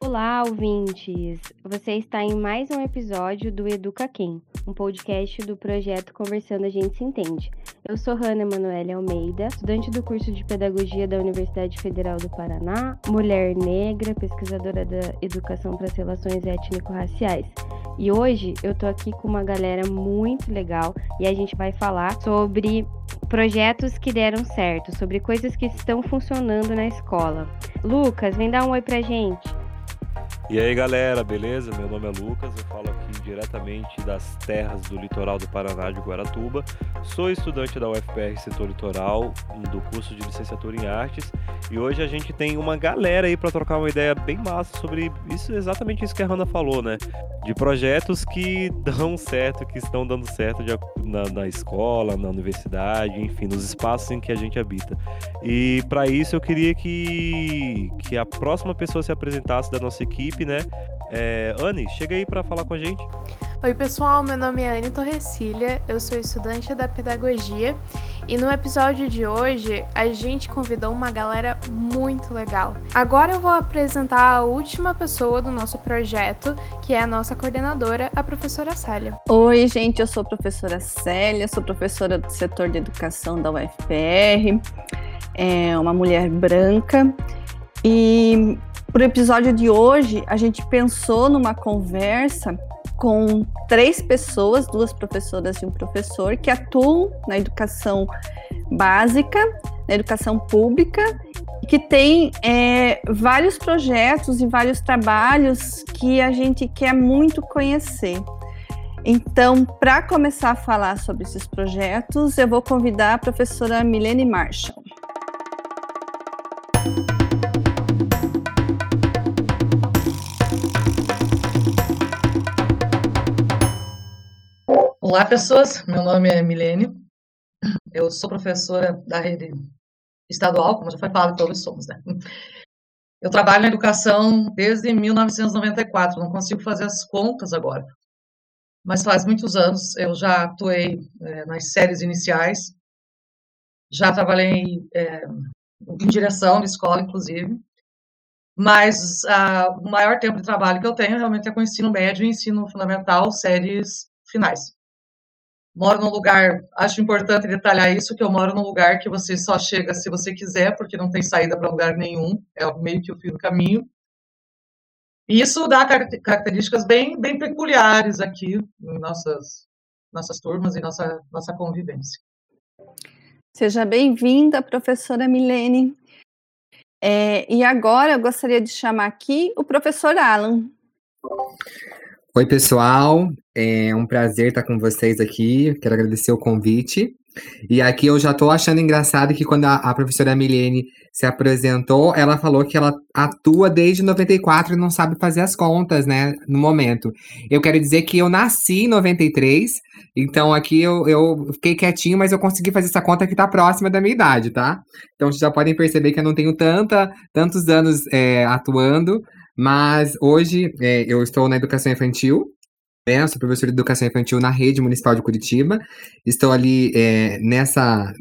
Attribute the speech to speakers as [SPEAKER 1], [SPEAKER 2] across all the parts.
[SPEAKER 1] Olá, ouvintes! Você está em mais um episódio do Educa Quem, um podcast do projeto Conversando a Gente Se Entende. Eu sou Hanna Emanuele Almeida, estudante do curso de Pedagogia da Universidade Federal do Paraná, mulher negra, pesquisadora da Educação para as Relações Étnico-Raciais. E hoje eu tô aqui com uma galera muito legal e a gente vai falar sobre projetos que deram certo, sobre coisas que estão funcionando na escola. Lucas, vem dar um oi pra gente.
[SPEAKER 2] E aí galera, beleza? Meu nome é Lucas, eu falo aqui diretamente das terras do litoral do Paraná de Guaratuba. Sou estudante da UFPR Setor Litoral, do curso de licenciatura em artes, e hoje a gente tem uma galera aí para trocar uma ideia bem massa sobre isso, exatamente isso que a Hanna falou, né? De projetos que dão certo, que estão dando certo de, na, na escola, na universidade, enfim, nos espaços em que a gente habita. E para isso eu queria que, que a próxima pessoa se apresentasse da nossa equipe né? É, Anne, chega aí para falar com a gente.
[SPEAKER 3] Oi, pessoal, meu nome é Anne Torrecilha, eu sou estudante da pedagogia e no episódio de hoje a gente convidou uma galera muito legal. Agora eu vou apresentar a última pessoa do nosso projeto, que é a nossa coordenadora, a professora Célia.
[SPEAKER 4] Oi, gente, eu sou a professora Célia, sou professora do setor de educação da UFPR, é uma mulher branca e para o episódio de hoje, a gente pensou numa conversa com três pessoas, duas professoras e um professor, que atuam na educação básica, na educação pública, que tem é, vários projetos e vários trabalhos que a gente quer muito conhecer. Então, para começar a falar sobre esses projetos, eu vou convidar a professora Milene Marshall.
[SPEAKER 5] Olá, pessoas. Meu nome é Milene. Eu sou professora da rede estadual, como já foi falado, todos somos, né? Eu trabalho na educação desde 1994, não consigo fazer as contas agora. Mas faz muitos anos eu já atuei é, nas séries iniciais, já trabalhei é, em direção de escola, inclusive. Mas a, o maior tempo de trabalho que eu tenho realmente é com ensino médio e ensino fundamental, séries finais moro num lugar, acho importante detalhar isso, que eu moro num lugar que você só chega se você quiser, porque não tem saída para lugar nenhum, é meio que o fim do caminho. E isso dá características bem, bem peculiares aqui em nossas, nossas turmas e nossa, nossa convivência.
[SPEAKER 4] Seja bem-vinda, professora Milene. É, e agora eu gostaria de chamar aqui o professor Alan.
[SPEAKER 6] Oi, pessoal. É um prazer estar com vocês aqui. Quero agradecer o convite. E aqui eu já estou achando engraçado que quando a, a, professora Milene se apresentou, ela falou que ela atua desde 94 e não sabe fazer as contas, né, no momento. Eu quero dizer que eu nasci em 93, então aqui eu, eu fiquei quietinho, mas eu consegui fazer essa conta que está próxima da minha idade, tá? Então vocês já podem perceber que eu não tenho tanta, tantos anos é, atuando, mas hoje é, eu estou na educação infantil, né? sou professor de educação infantil na rede municipal de Curitiba. Estou ali é, nessa,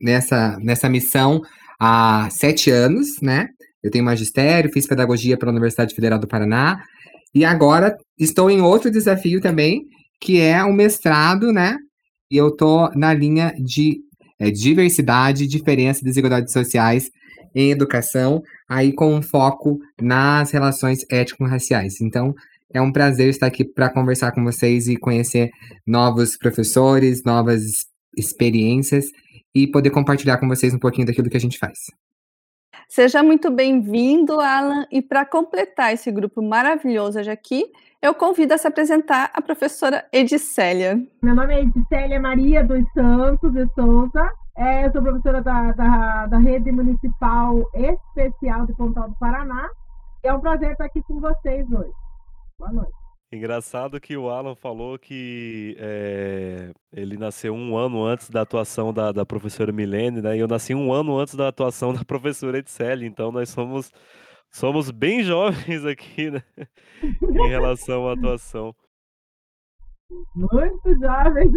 [SPEAKER 6] nessa, nessa missão há sete anos, né? Eu tenho magistério, fiz pedagogia pela Universidade Federal do Paraná. E agora estou em outro desafio também, que é o mestrado, né? E eu estou na linha de é, diversidade, diferença e desigualdades sociais em educação, aí com um foco nas relações étnico-raciais. Então, é um prazer estar aqui para conversar com vocês e conhecer novos professores, novas experiências e poder compartilhar com vocês um pouquinho daquilo que a gente faz.
[SPEAKER 4] Seja muito bem-vindo, Alan. E para completar esse grupo maravilhoso hoje aqui, eu convido a se apresentar a professora Edicélia.
[SPEAKER 7] Meu nome é Edicélia Maria dos Santos de Souza. É, eu sou professora da, da, da Rede Municipal Especial de Pontal do Paraná. É um prazer estar aqui com vocês hoje. Boa noite.
[SPEAKER 2] Engraçado que o Alan falou que é, ele nasceu um ano antes da atuação da, da professora Milene, né? E eu nasci um ano antes da atuação da professora Edcelli, então nós somos, somos bem jovens aqui, né? em relação à atuação.
[SPEAKER 7] Muito jovens.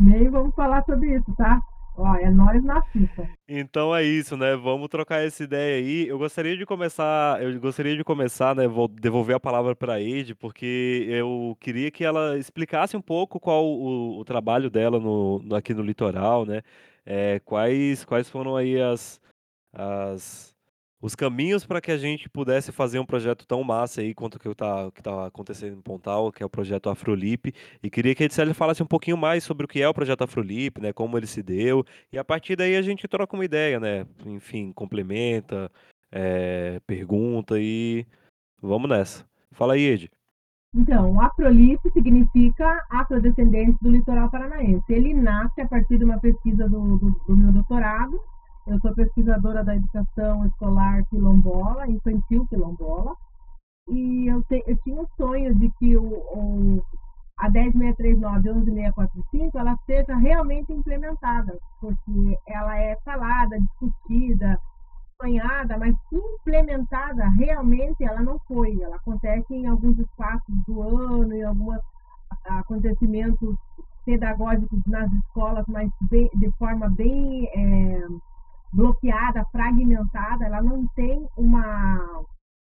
[SPEAKER 7] Nem vamos falar sobre isso, tá? Ó, é nós na fita.
[SPEAKER 2] Então é isso, né? Vamos trocar essa ideia aí. Eu gostaria de começar, eu gostaria de começar, né? Vou devolver a palavra para a Ed, porque eu queria que ela explicasse um pouco qual o, o trabalho dela no- aqui no litoral, né? É, quais, quais foram aí as, as, os caminhos para que a gente pudesse fazer um projeto tão massa aí quanto que está que tá acontecendo em Pontal, que é o projeto Afrolip. E queria que a Edsel falasse um pouquinho mais sobre o que é o projeto Afrolip, né? Como ele se deu. E a partir daí a gente troca uma ideia, né? Enfim, complementa, eh, pergunta e vamos nessa. Fala aí, Ed.
[SPEAKER 7] Então, o Afrolipe significa afrodescendente do litoral paranaense. Ele nasce a partir de uma pesquisa do, do, do meu doutorado. Eu sou pesquisadora da educação escolar quilombola, infantil quilombola. E eu, te, eu tinha o sonho de que o, o, a 10639 e 11645 ela seja realmente implementada, porque ela é falada, discutida, sonhada, mas implementada realmente ela não foi. Ela acontece em alguns espaços do ano, em alguns acontecimentos pedagógicos nas escolas, mas bem, de forma bem é, bloqueada, fragmentada. Ela não tem uma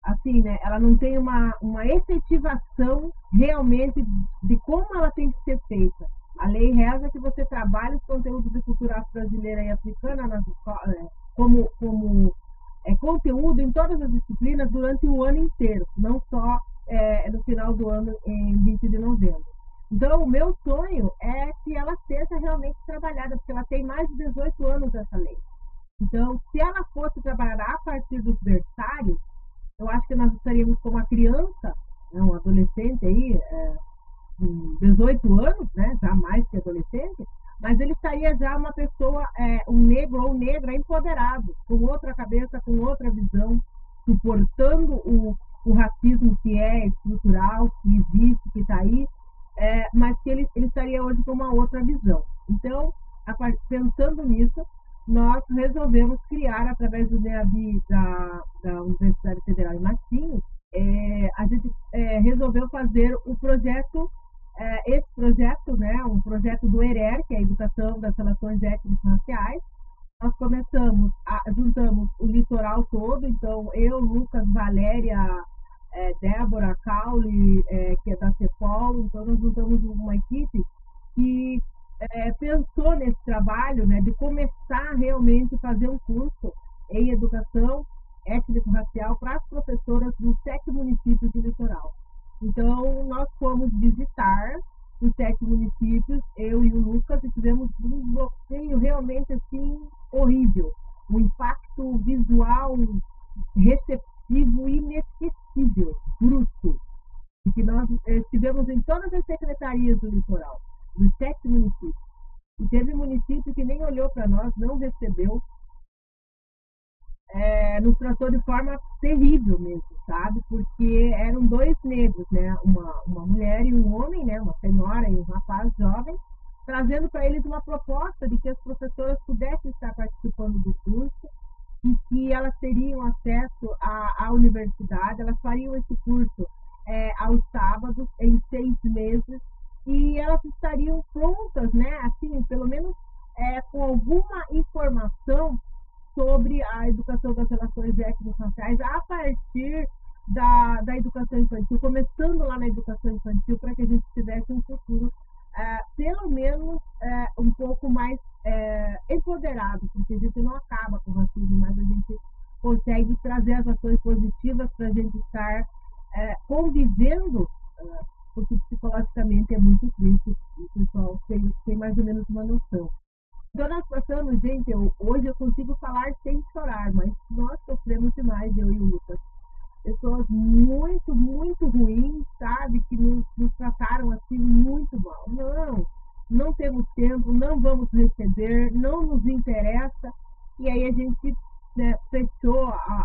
[SPEAKER 7] assim, né? Ela não tem uma, uma efetivação realmente de como ela tem que ser feita. A lei reza que você trabalhe os conteúdos de cultura brasileira e africana nas escolas, como, como é, conteúdo em todas as disciplinas durante o ano inteiro, não só é, no final do ano, em 20 de novembro. Então, o meu sonho é que ela seja realmente trabalhada, porque ela tem mais de 18 anos essa lei. Então, se ela fosse trabalhar a partir dos berçários, eu acho que nós estaríamos com uma criança, né, um adolescente aí, é, com 18 anos, né, já mais que adolescente, mas ele estaria já uma pessoa, é, um negro ou negra empoderado, com outra cabeça, com outra visão, suportando o, o racismo que é estrutural, que existe, que está aí, é, mas que ele, ele estaria hoje com uma outra visão. Então, a, pensando nisso, nós resolvemos criar, através do NEAB da, da Universidade Federal de Matinho, é, a gente é, resolveu fazer o projeto é, esse projeto, né, um projeto do ERER, que é a Educação das Relações Étnico-Raciais, nós começamos, a, juntamos o litoral todo, então eu, Lucas, Valéria, é, Débora, Caule, é, que é da CEPOL, então nós juntamos uma equipe que é, pensou nesse trabalho, né, de começar realmente a fazer um curso em educação étnico-racial para as professoras dos sete municípios do litoral. Então, nós fomos visitar os sete municípios, eu e o Lucas, e tivemos um bloqueio realmente assim horrível. Um impacto visual receptivo inesquecível, bruto. Que nós estivemos em todas as secretarias do litoral, nos sete municípios. E teve município que nem olhou para nós, não recebeu, é, nos tratou de forma terrível mesmo, sabe? Porque eram dois negros, né? Uma, uma mulher e um homem, né? Uma senhora e um rapaz jovem, trazendo para eles uma proposta de que as professoras pudessem estar participando do curso e que elas teriam acesso à, à universidade, elas fariam esse curso é, aos sábados, em seis meses, e elas estariam prontas, né? Assim, pelo menos é, com alguma informação sobre a educação das relações étnico-raciais a partir da, da educação infantil, começando lá na educação infantil, para que a gente tivesse um futuro, é, pelo menos, é, um pouco mais é, empoderado, porque a gente não acaba com o racismo, mas a gente consegue trazer as ações positivas para a gente estar é, convivendo, porque psicologicamente é muito triste, o pessoal tem, tem mais ou menos uma noção. Então nós gente, eu, hoje eu consigo falar sem chorar, mas nós sofremos demais, eu e o Lucas. Pessoas muito, muito ruins, sabe, que nos, nos trataram assim muito mal. Não, não temos tempo, não vamos receber, não nos interessa. E aí a gente né, fechou a,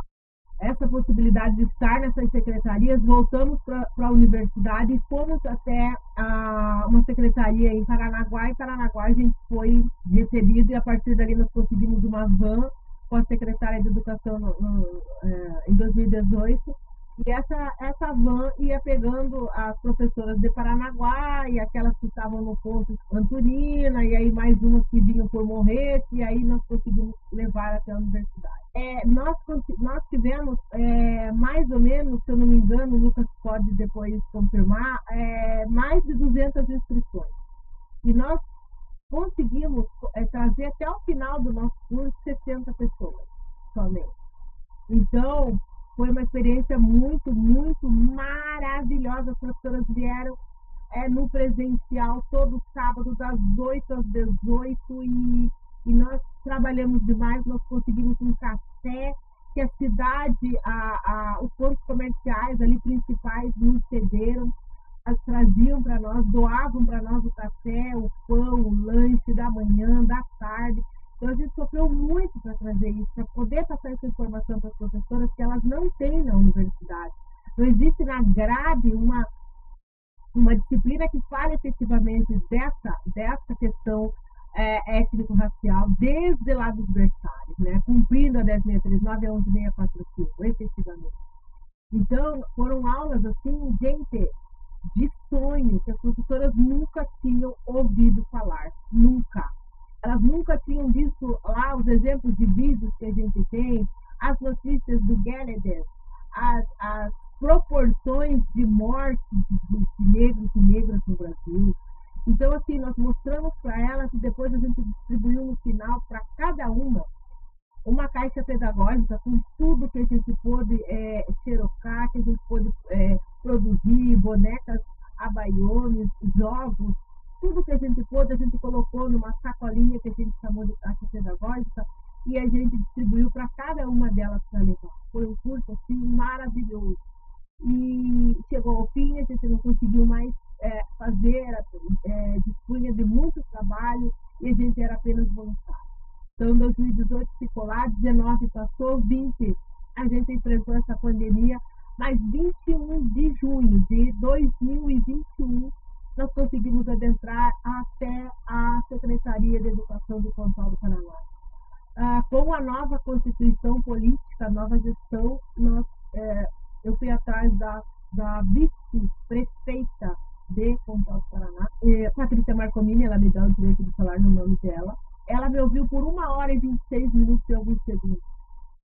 [SPEAKER 7] essa possibilidade de estar nessas secretarias, voltamos para a universidade e fomos até a, uma secretaria em Paranaguá. Em Paranaguá a gente foi recebido e a partir dali nós conseguimos uma van com a secretária de Educação no, no, é, em 2018 E essa, essa van ia pegando as professoras de Paranaguá e aquelas que estavam no ponto Antonina, e aí mais umas que vinham por Morrete, e aí nós conseguimos levar até a universidade. É, nós, nós tivemos é, mais ou menos, se eu não me engano, o Lucas pode depois confirmar, é, mais de 200 inscrições. E nós conseguimos é, trazer até o final do nosso curso 60 pessoas somente. Então, foi uma experiência muito, muito maravilhosa. As professoras vieram é, no presencial todo sábado, das 8 às 18, e, e nós trabalhamos demais. Nós conseguimos um café que a cidade, a, a, os pontos comerciais ali principais nos cederam, as traziam para nós, doavam para nós o café, o pão, o lanche da manhã, da tarde. Então a gente sofreu muito para trazer isso, para poder passar essa informação para as professoras que elas não têm na universidade. Não existe na grade uma, uma disciplina que fale efetivamente dessa, dessa questão é, étnico-racial desde lá dos berçários, né? cumprindo a 10.639 a 11.645, efetivamente. Então, foram aulas assim, gente, de sonho, que as professoras nunca tinham ouvido falar, nunca elas nunca tinham visto lá os exemplos de vídeos que a gente tem, as notícias do Gallagher, as, as proporções de morte de, de, negros e negras no Brasil. Então, assim, nós mostramos para elas e depois a gente distribuiu no final para cada uma uma caixa pedagógica com tudo que a gente pôde é, xerocar, que a gente pôde é, produzir, bonecas, abaiones, jogos, tudo que a gente pôde, a gente colocou numa sacolinha que a gente chamou de caixa pedagógica e a gente distribuiu para cada uma delas para levar. Foi um curso assim maravilhoso. E chegou ao fim, a gente não conseguiu mais é, fazer, é, dispunha de muito trabalho e a gente era apenas voluntário. Então, 2018 ficou lá, 19 passou, 20 a gente enfrentou essa pandemia, mas 21 de junho de 2021 nós conseguimos adentrar até a Secretaria de Educação do Control do Paraná. Ah, com a nova constituição política, a nova gestão, nós, é, eu fui atrás da, da vice-prefeita de Pontal do Paraná, é, Patrícia Marcomini, ela me dá o direito de falar no nome dela. Ela me ouviu por uma hora e 26 minutos e alguns segundos.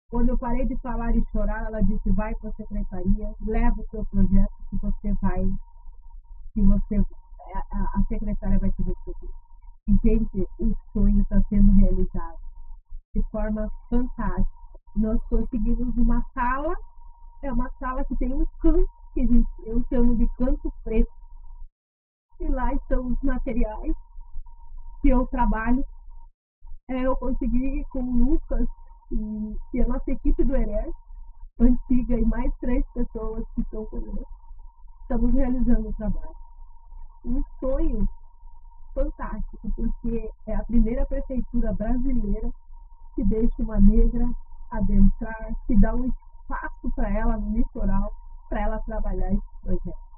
[SPEAKER 7] Quando eu parei de falar e chorar, ela disse: vai para a secretaria, leva o seu projeto, que você vai que você a, a secretária vai te receber. Gente, o sonho está sendo realizado de forma fantástica. Nós conseguimos uma sala, é uma sala que tem um canto, que gente, eu chamo de canto preto. E lá estão os materiais que eu trabalho. É, eu consegui com o Lucas e, e a nossa equipe do ERES, antiga, e mais três pessoas que estão conosco, estamos realizando o trabalho um sonho fantástico, porque é a primeira prefeitura brasileira que deixa uma negra adentrar, que dá um espaço para ela no litoral, para ela trabalhar esse projeto.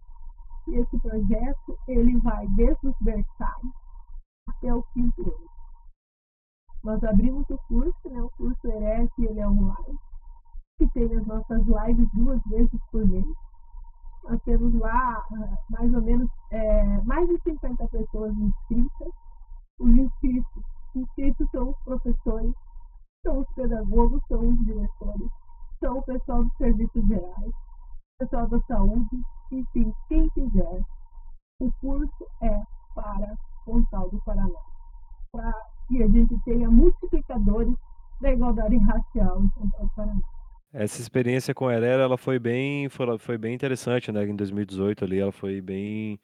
[SPEAKER 7] E esse projeto, ele vai desde os berçários até o quinto ano. Nós abrimos o curso, né, o curso ERES, ele é online, que tem as nossas lives duas vezes por mês, nós temos lá ah, mais ou menos é, mais de 50 pessoas inscritas. Os inscritos, inscritos são os professores, são os pedagogos, são os diretores, são o pessoal dos serviços gerais, pessoal da saúde, enfim, quem quiser. O curso é para Pontal do Paraná, para que a gente tenha multiplicadores da igualdade racial em Pontal do Paraná.
[SPEAKER 2] Essa experiência com a Herrera, ela foi bem, foi, foi bem interessante, né? Em 2018 ali, ela foi bem,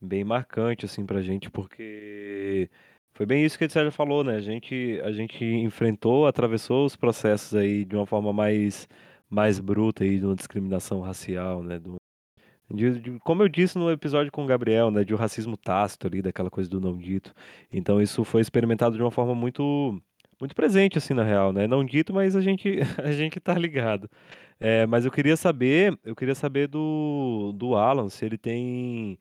[SPEAKER 2] bem marcante, assim, pra gente, porque foi bem isso que a Sérgio falou, né? A gente, a gente enfrentou, atravessou os processos aí de uma forma mais, mais bruta aí, de uma discriminação racial, né? Do, de, de, como eu disse no episódio com o Gabriel, né? De um racismo tácito ali, daquela coisa do não dito. Então isso foi experimentado de uma forma muito muito presente, assim, na real, né? Não dito, mas a gente, a gente tá ligado. É, mas eu queria saber, eu queria saber do, do Alan, se ele tem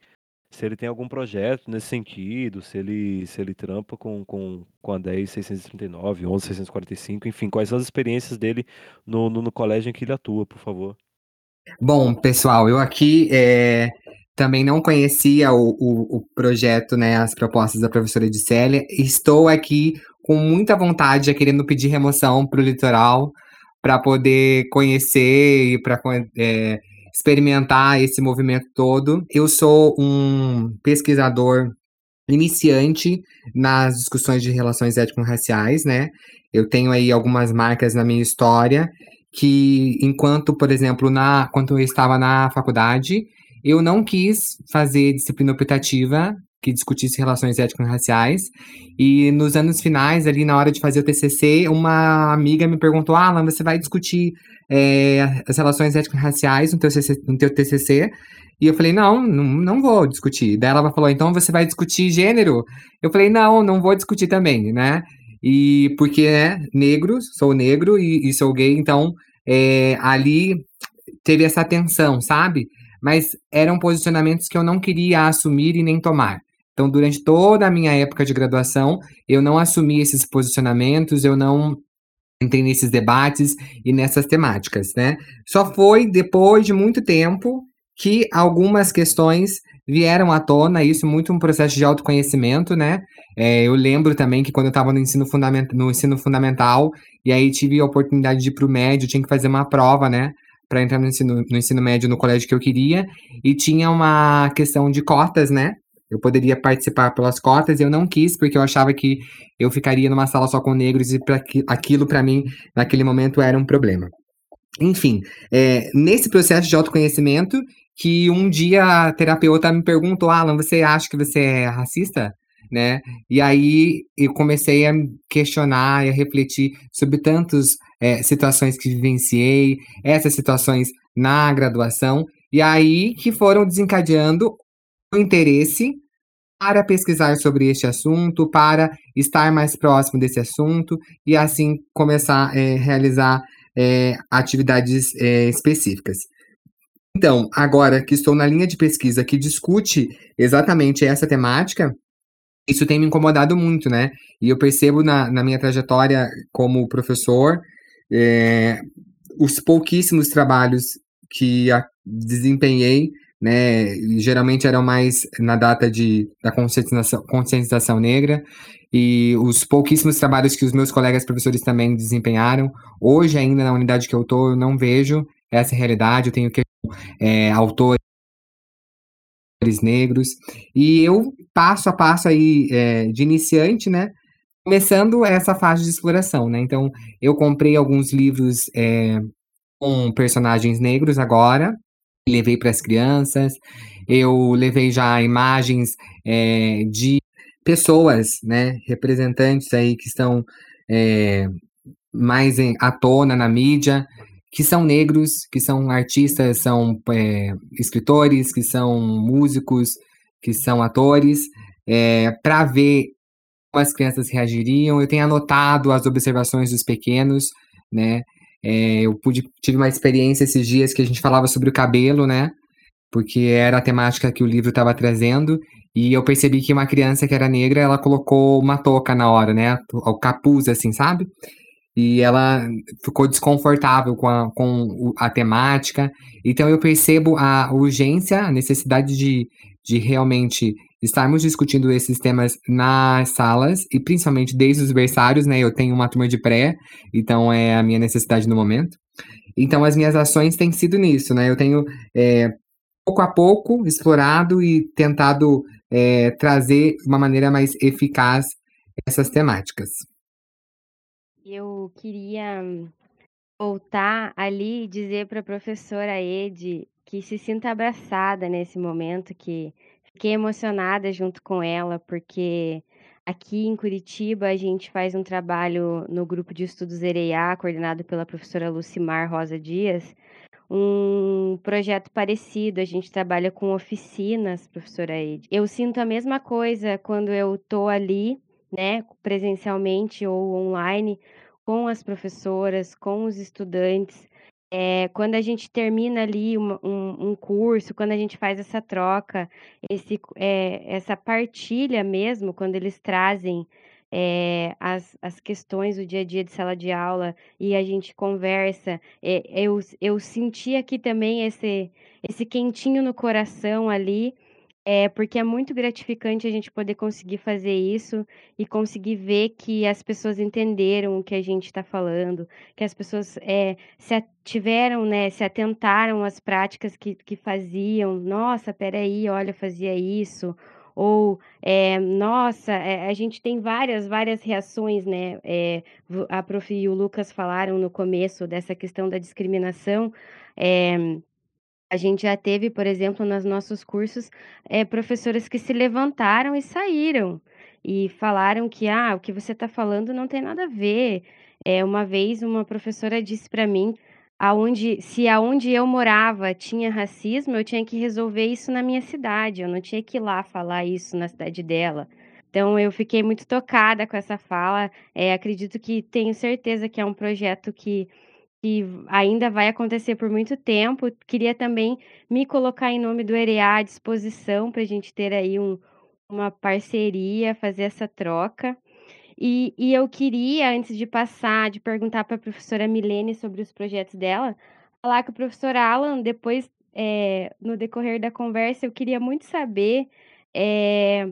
[SPEAKER 2] se ele tem algum projeto nesse sentido, se ele, se ele trampa com, com, com a 10639, 11645, enfim, quais são as experiências dele no, no, no colégio em que ele atua, por favor.
[SPEAKER 6] Bom, pessoal, eu aqui é, também não conhecia o, o, o, projeto, né, as propostas da professora Edicélia. Estou aqui com muita vontade, querendo pedir remoção para o litoral, para poder conhecer e para é, experimentar esse movimento todo. Eu sou um pesquisador iniciante nas discussões de relações étnico-raciais, né? Eu tenho aí algumas marcas na minha história que, enquanto, por exemplo, na quando eu estava na faculdade, eu não quis fazer disciplina optativa que discutisse relações étnico-raciais. E nos anos finais, ali na hora de fazer o TCC, uma amiga me perguntou: Alan, você vai discutir é, as relações étnico-raciais no, teu no teu TCC? E eu falei: não, não, não vou discutir. Daí ela falou: então você vai discutir gênero? Eu falei: não, não vou discutir também, né? E porque é negro, sou negro e, e sou gay, então é, ali teve essa tensão, sabe? Mas eram posicionamentos que eu não queria assumir e nem tomar. Então, durante toda a minha época de graduação, eu não assumi esses posicionamentos, eu não entrei nesses debates e nessas temáticas, né? Só foi depois de muito tempo que algumas questões vieram à tona, isso muito um processo de autoconhecimento, né? É, eu lembro também que quando eu estava no ensino, no ensino fundamental, e aí tive a oportunidade de ir para o médio, tinha que fazer uma prova, né? Para entrar no ensino, no ensino médio no colégio que eu queria, e tinha uma questão de cotas, né? Eu poderia participar pelas cotas, eu não quis, porque eu achava que eu ficaria numa sala só com negros, e pra, aquilo para mim, naquele momento, era um problema. Enfim, é, nesse processo de autoconhecimento, que um dia a terapeuta me perguntou, Alan, você acha que você é racista? Né? E aí eu comecei a questionar e a refletir sobre tantas é, situações que vivenciei, essas situações na graduação, e aí que foram desencadeando interesse para pesquisar sobre este assunto, para estar mais próximo desse assunto e assim começar a é, realizar é, atividades é, específicas. Então, agora que estou na linha de pesquisa que discute exatamente essa temática, isso tem me incomodado muito, né? E eu percebo na, na minha trajetória como professor os pouquíssimos trabalhos que a, desempenhei né? Geralmente eram mais na data de, da conscientização, conscientização negra e os pouquíssimos trabalhos que os meus colegas professores também desempenharam. Hoje, ainda na unidade que eu estou, eu não vejo essa realidade. Eu tenho que é, autores negros e eu passo a passo aí é, de iniciante, né? Começando essa fase de exploração, né? Então, eu comprei alguns livros é, com personagens negros agora, levei para as crianças, eu levei já imagens é, de pessoas, né, representantes aí que estão é, mais em, à tona na mídia, que são negros, que são artistas, são é, escritores, que são músicos, que são atores, é, para ver como as crianças reagiriam. Eu tenho anotado as observações dos pequenos, né? É, eu pude, tive uma experiência esses dias que a gente falava sobre o cabelo, né? Porque era a temática que o livro estava trazendo. E eu percebi que uma criança que era negra, ela colocou uma touca na hora, né? O capuz, assim, sabe? E ela ficou desconfortável com a, com a temática. Então eu percebo a urgência, a necessidade de, de realmente estarmos discutindo esses temas nas salas e principalmente desde os berçários, né? Eu tenho uma turma de pré, então é a minha necessidade no momento. Então as minhas ações têm sido nisso, né? Eu tenho é, pouco a pouco explorado e tentado é, trazer de uma maneira mais eficaz essas temáticas.
[SPEAKER 1] Eu queria voltar ali e dizer para a professora Ed que se sinta abraçada nesse momento que Fiquei emocionada junto com ela, porque aqui em Curitiba a gente faz um trabalho no grupo de estudos EREA, coordenado pela professora Lucimar Rosa Dias, um projeto parecido. A gente trabalha com oficinas, professora Ed. Eu sinto a mesma coisa quando eu estou ali, né, presencialmente ou online, com as professoras, com os estudantes, é, quando a gente termina ali um, um, um, curso, quando a gente faz essa troca, esse, é, essa partilha mesmo, quando eles trazem é, as, as questões do dia a dia de sala de aula e a gente conversa, eu, eu senti aqui também esse, esse quentinho no coração ali, é, porque é muito gratificante a gente poder conseguir fazer isso e conseguir ver que as pessoas entenderam o que a gente está falando, que as pessoas é, se tiveram, né, se atentaram às práticas que, que faziam. Nossa, peraí, olha, fazia isso ou é, nossa, é, a gente tem várias, várias reações, né? É, a Prof. e o Lucas falaram no começo dessa questão da discriminação. A gente já teve, por exemplo, nos nossos cursos, professoras que se levantaram e saíram e falaram que ah, o que você está falando não tem nada a ver. É, uma vez uma professora disse para mim aonde se aonde eu morava tinha racismo, eu tinha que resolver isso na minha cidade, eu não tinha que ir lá falar isso na cidade dela. Então eu fiquei muito tocada com essa fala. É, acredito que tenho certeza que é um projeto que, que ainda vai acontecer por muito tempo. Queria também me colocar em nome do EREA à disposição para a gente ter aí um, uma parceria, fazer essa troca. E, e eu queria, antes de passar, de perguntar para a professora Milene sobre os projetos dela, falar com o professor Alan, depois, é, no decorrer da conversa, eu queria muito saber é,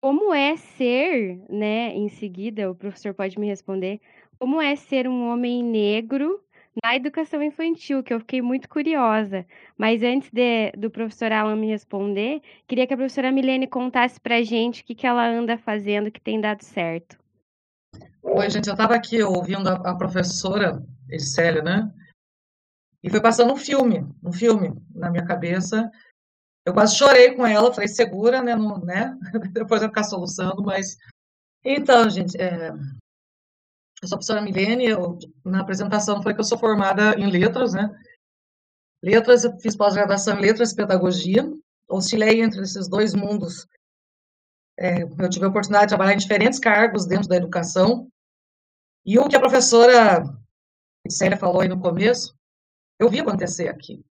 [SPEAKER 1] como é ser, né, em seguida, o professor pode me responder, como é ser um homem negro na educação infantil, que eu fiquei muito curiosa. Mas antes de, do professor Alan me responder, queria que a professora Milene contasse para gente o que, que ela anda fazendo que tem dado certo.
[SPEAKER 5] Oi, gente, eu estava aqui ouvindo a, a professora Célia, né? E foi passando um filme, um filme na minha cabeça. Eu quase chorei com ela, falei, segura, né? Não, né? Depois eu ficar soluçando, mas. Então, gente, é... eu sou a professora Milene, eu, na apresentação foi que eu sou formada em letras, né? Letras, eu fiz pós-graduação em letras e pedagogia, oscilei entre esses dois mundos é, eu tive a oportunidade de trabalhar em diferentes cargos dentro da educação. E o que a professora Célia falou aí no começo, eu vi acontecer aqui.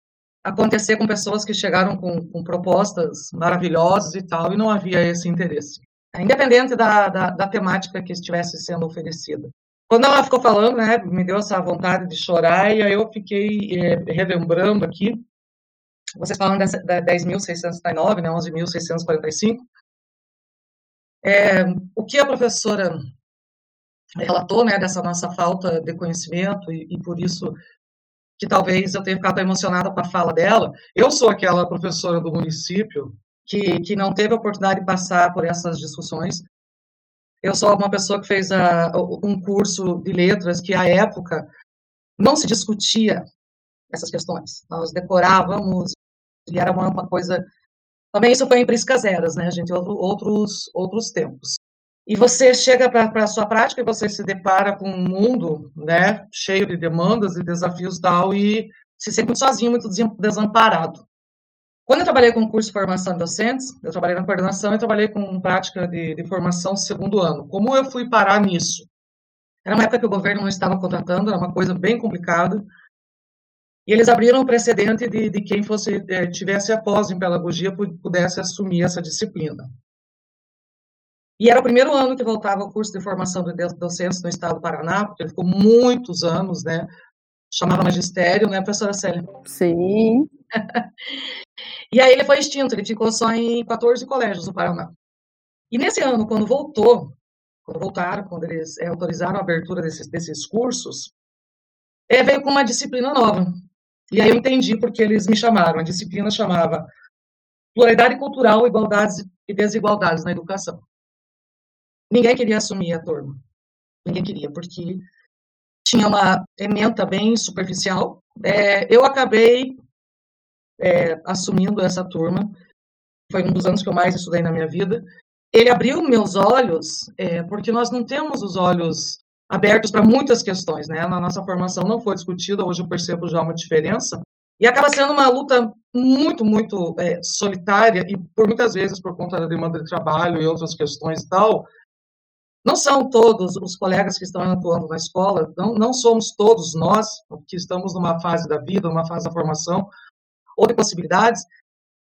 [SPEAKER 5] Acontecer com pessoas que chegaram com, com propostas maravilhosas e tal, e não havia esse interesse. Independente da, da, da temática que estivesse sendo oferecida. Quando ela ficou falando, né, me deu essa vontade de chorar, e aí eu fiquei é, relembrando aqui, vocês falam da 10.639, né, 11.645, é, o que a professora relatou, né, dessa nossa falta de conhecimento e, e por isso que talvez eu tenha ficado emocionada com a fala dela. Eu sou aquela professora do município que, que não teve a oportunidade de passar por essas discussões. Eu sou uma pessoa que fez a, um curso de letras que, à época, não se discutia essas questões. Nós decorávamos e era uma, uma coisa também isso foi em Priscas Eras, né, gente? Outros, outros tempos. E você chega para a sua prática e você se depara com um mundo né, cheio de demandas e desafios tal, e se sente muito sozinho, muito desamparado. Quando eu trabalhei com curso de formação de docentes, eu trabalhei na coordenação e trabalhei com prática de, de formação segundo ano. Como eu fui parar nisso? Era uma época que o governo não estava contratando, era uma coisa bem complicada. E eles abriram o precedente de, de quem fosse é, tivesse após em pedagogia pudesse assumir essa disciplina. E era o primeiro ano que voltava o curso de formação de docentes no estado do Paraná, porque ele ficou muitos anos, né? Chamava magistério, né, professora Célia?
[SPEAKER 4] Sim.
[SPEAKER 5] e aí ele foi extinto, ele ficou só em 14 colégios no Paraná. E nesse ano, quando voltou, quando voltaram, quando eles é, autorizaram a abertura desses, desses cursos, é, veio com uma disciplina nova, e aí eu entendi porque eles me chamaram. A disciplina chamava Pluralidade Cultural, Igualdades e Desigualdades na Educação. Ninguém queria assumir a turma. Ninguém queria, porque tinha uma ementa bem superficial. É, eu acabei é, assumindo essa turma. Foi um dos anos que eu mais estudei na minha vida. Ele abriu meus olhos, é, porque nós não temos os olhos abertos para muitas questões, né? Na nossa formação não foi discutida, hoje eu percebo já uma diferença. E acaba sendo uma luta muito, muito é, solitária e por muitas vezes por conta da demanda de trabalho e outras questões e tal, não são todos os colegas que estão atuando na escola, não, não somos todos nós que estamos numa fase da vida, numa fase da formação ou de possibilidades,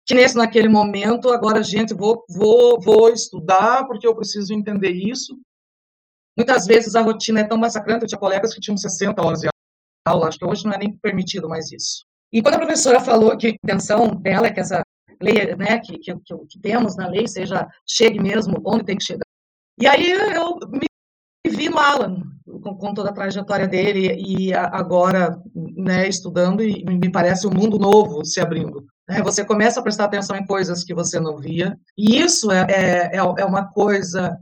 [SPEAKER 5] que nesse naquele momento agora gente vou vou vou estudar porque eu preciso entender isso Muitas vezes a rotina é tão massacrante, eu tinha colegas que tinham 60 horas de aula, acho que hoje não é nem permitido mais isso. E quando a professora falou que a intenção dela é que essa lei, né, que, que, que temos na lei, seja, chegue mesmo onde tem que chegar. E aí eu me vi no Alan, com, com, toda a trajetória dele, e agora, né, estudando, e me parece um mundo novo se abrindo. Né? Você começa a prestar atenção em coisas que você não via, e isso é, é, é uma coisa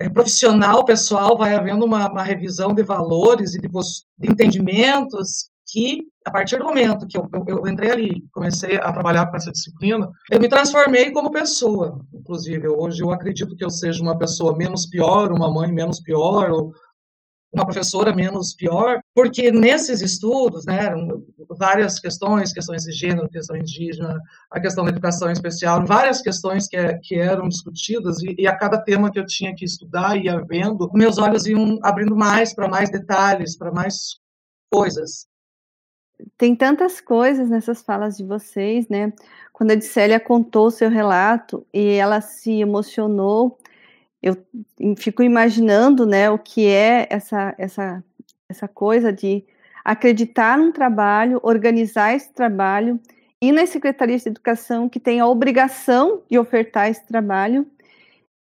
[SPEAKER 5] é, profissional, pessoal, vai havendo uma, uma revisão de valores e de, de entendimentos que, a partir do momento que eu, eu, eu, entrei ali, comecei a trabalhar com essa disciplina, eu me transformei como pessoa. Inclusive, hoje eu acredito que eu seja uma pessoa menos pior, uma mãe menos pior, ou uma professora menos pior, porque nesses estudos, né, várias questões, questões de gênero, questão indígena, a questão da educação especial, várias questões que, que eram discutidas, e, e, a cada tema que eu tinha que estudar, ia vendo, meus olhos iam abrindo mais para mais detalhes, para mais coisas
[SPEAKER 4] tem tantas coisas nessas falas de vocês, né? Quando a Edicélia contou o seu relato e ela se emocionou, eu fico imaginando, né, o que é essa, essa, essa coisa de acreditar num trabalho, organizar esse trabalho, e nas secretarias de educação que tem a obrigação de ofertar esse trabalho,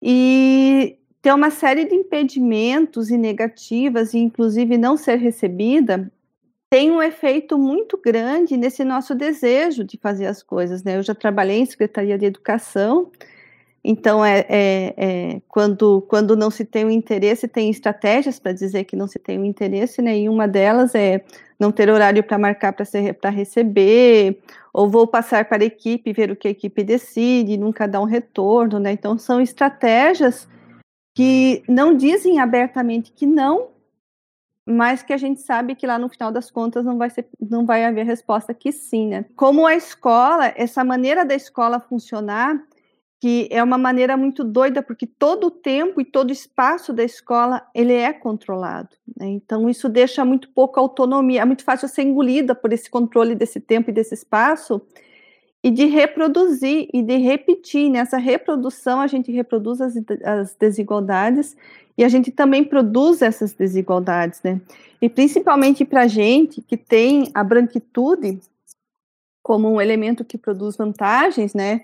[SPEAKER 4] e ter uma série de impedimentos e negativas, e inclusive não ser recebida, tem um efeito muito grande nesse nosso desejo de fazer as coisas, né? Eu já trabalhei em Secretaria de Educação, então é, é, é quando, quando não se tem o interesse, tem estratégias para dizer que não se tem o interesse, né? E uma delas é não ter horário para marcar para receber, ou vou passar para a equipe, ver o que a equipe decide, nunca dar um retorno, né? Então são estratégias que não dizem abertamente que não, mas que a gente sabe que lá no final das contas não vai, ser, não vai haver resposta que sim, né? Como a escola, essa maneira da escola funcionar, que é uma maneira muito doida, porque todo o tempo e todo o espaço da escola, ele é controlado, né? Então isso deixa muito pouca autonomia, é muito fácil ser engolida por esse controle desse tempo e desse espaço, e de reproduzir e de repetir. Nessa reprodução, a gente reproduz as, as desigualdades e a gente também produz essas desigualdades, né? E principalmente para a gente que tem a branquitude como um elemento que produz vantagens, né?